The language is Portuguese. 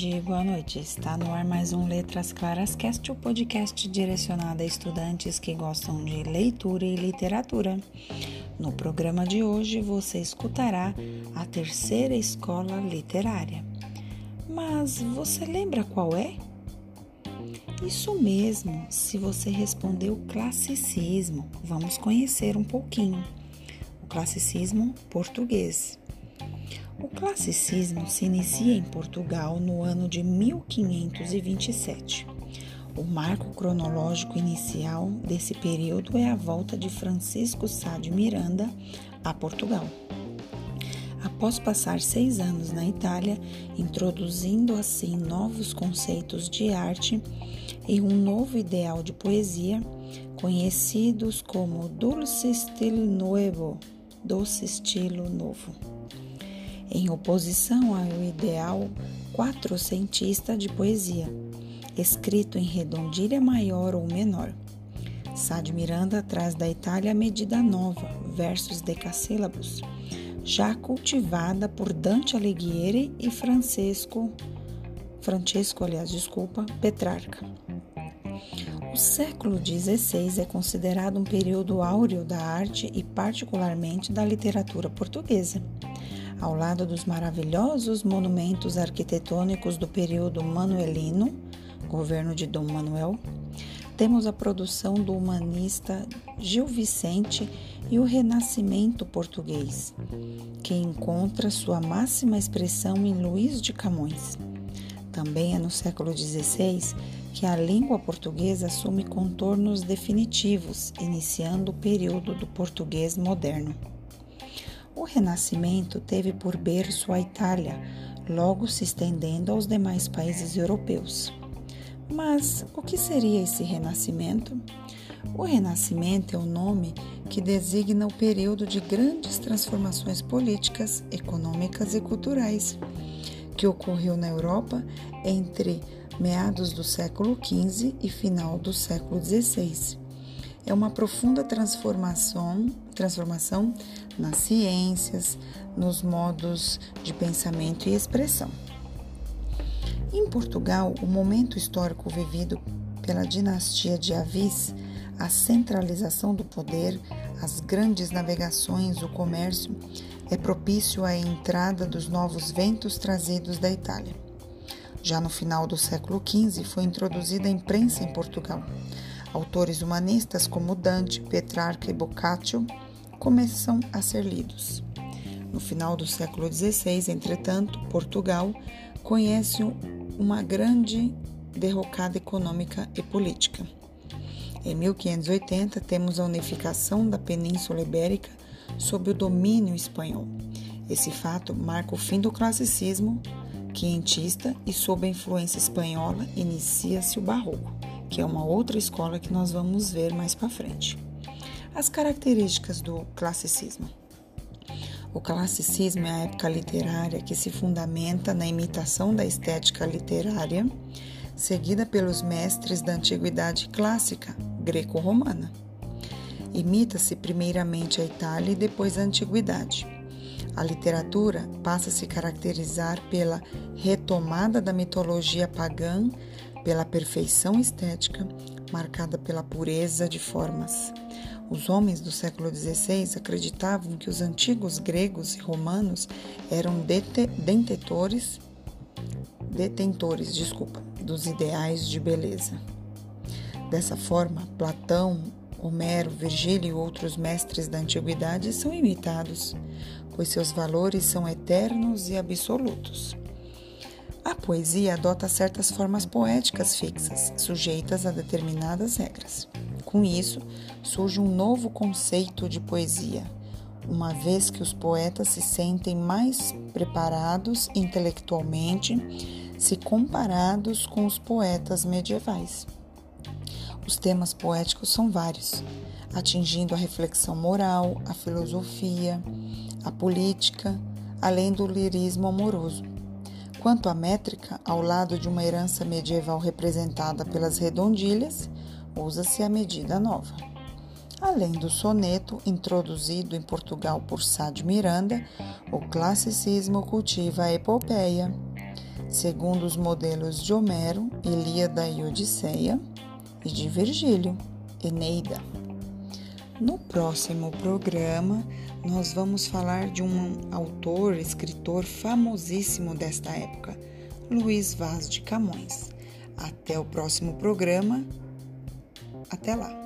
tarde, boa noite. Está no ar mais um Letras Claras Cast, o podcast direcionado a estudantes que gostam de leitura e literatura. No programa de hoje você escutará a terceira escola literária. Mas você lembra qual é? Isso mesmo, se você respondeu classicismo, vamos conhecer um pouquinho. O classicismo português. O classicismo se inicia em Portugal no ano de 1527. O marco cronológico inicial desse período é a volta de Francisco Sá de Miranda a Portugal. Após passar seis anos na Itália, introduzindo assim novos conceitos de arte e um novo ideal de poesia, conhecidos como Dulce Stile Nuevo, doce estilo novo em oposição ao ideal quatrocentista de poesia, escrito em redondilha maior ou menor. Sá de Miranda traz da Itália a medida nova, versos decassílabos, já cultivada por Dante Alighieri e Francesco, Francesco, aliás, desculpa, Petrarca. O século XVI é considerado um período áureo da arte e particularmente da literatura portuguesa ao lado dos maravilhosos monumentos arquitetônicos do período manuelino, governo de Dom Manuel, temos a produção do humanista Gil Vicente e o renascimento português, que encontra sua máxima expressão em Luís de Camões. Também é no século XVI que a língua portuguesa assume contornos definitivos, iniciando o período do português moderno. O Renascimento teve por berço a Itália, logo se estendendo aos demais países europeus. Mas o que seria esse Renascimento? O Renascimento é o nome que designa o período de grandes transformações políticas, econômicas e culturais que ocorreu na Europa entre meados do século XV e final do século XVI é uma profunda transformação, transformação nas ciências, nos modos de pensamento e expressão. Em Portugal, o momento histórico vivido pela dinastia de Avis, a centralização do poder, as grandes navegações, o comércio, é propício à entrada dos novos ventos trazidos da Itália. Já no final do século XV foi introduzida a imprensa em Portugal Autores humanistas como Dante, Petrarca e Boccaccio começam a ser lidos. No final do século XVI, entretanto, Portugal conhece uma grande derrocada econômica e política. Em 1580, temos a unificação da Península Ibérica sob o domínio espanhol. Esse fato marca o fim do classicismo quientista e, sob a influência espanhola, inicia-se o Barroco que é uma outra escola que nós vamos ver mais para frente. As características do classicismo. O classicismo é a época literária que se fundamenta na imitação da estética literária, seguida pelos mestres da antiguidade clássica greco-romana. Imita-se primeiramente a Itália e depois a antiguidade. A literatura passa a se caracterizar pela retomada da mitologia pagã pela perfeição estética, marcada pela pureza de formas. Os homens do século XVI acreditavam que os antigos gregos e romanos eram detentores, detentores, desculpa, dos ideais de beleza. Dessa forma, Platão, Homero, Virgílio e outros mestres da antiguidade são imitados, pois seus valores são eternos e absolutos. A poesia adota certas formas poéticas fixas, sujeitas a determinadas regras. Com isso, surge um novo conceito de poesia, uma vez que os poetas se sentem mais preparados intelectualmente se comparados com os poetas medievais. Os temas poéticos são vários, atingindo a reflexão moral, a filosofia, a política, além do lirismo amoroso. Quanto à métrica, ao lado de uma herança medieval representada pelas redondilhas, usa-se a medida nova. Além do soneto, introduzido em Portugal por Sá de Miranda, o classicismo cultiva a epopeia, segundo os modelos de Homero, Ilíada e Odisseia, e de Virgílio, Eneida. No próximo programa, nós vamos falar de um autor, escritor famosíssimo desta época, Luiz Vaz de Camões. Até o próximo programa. Até lá!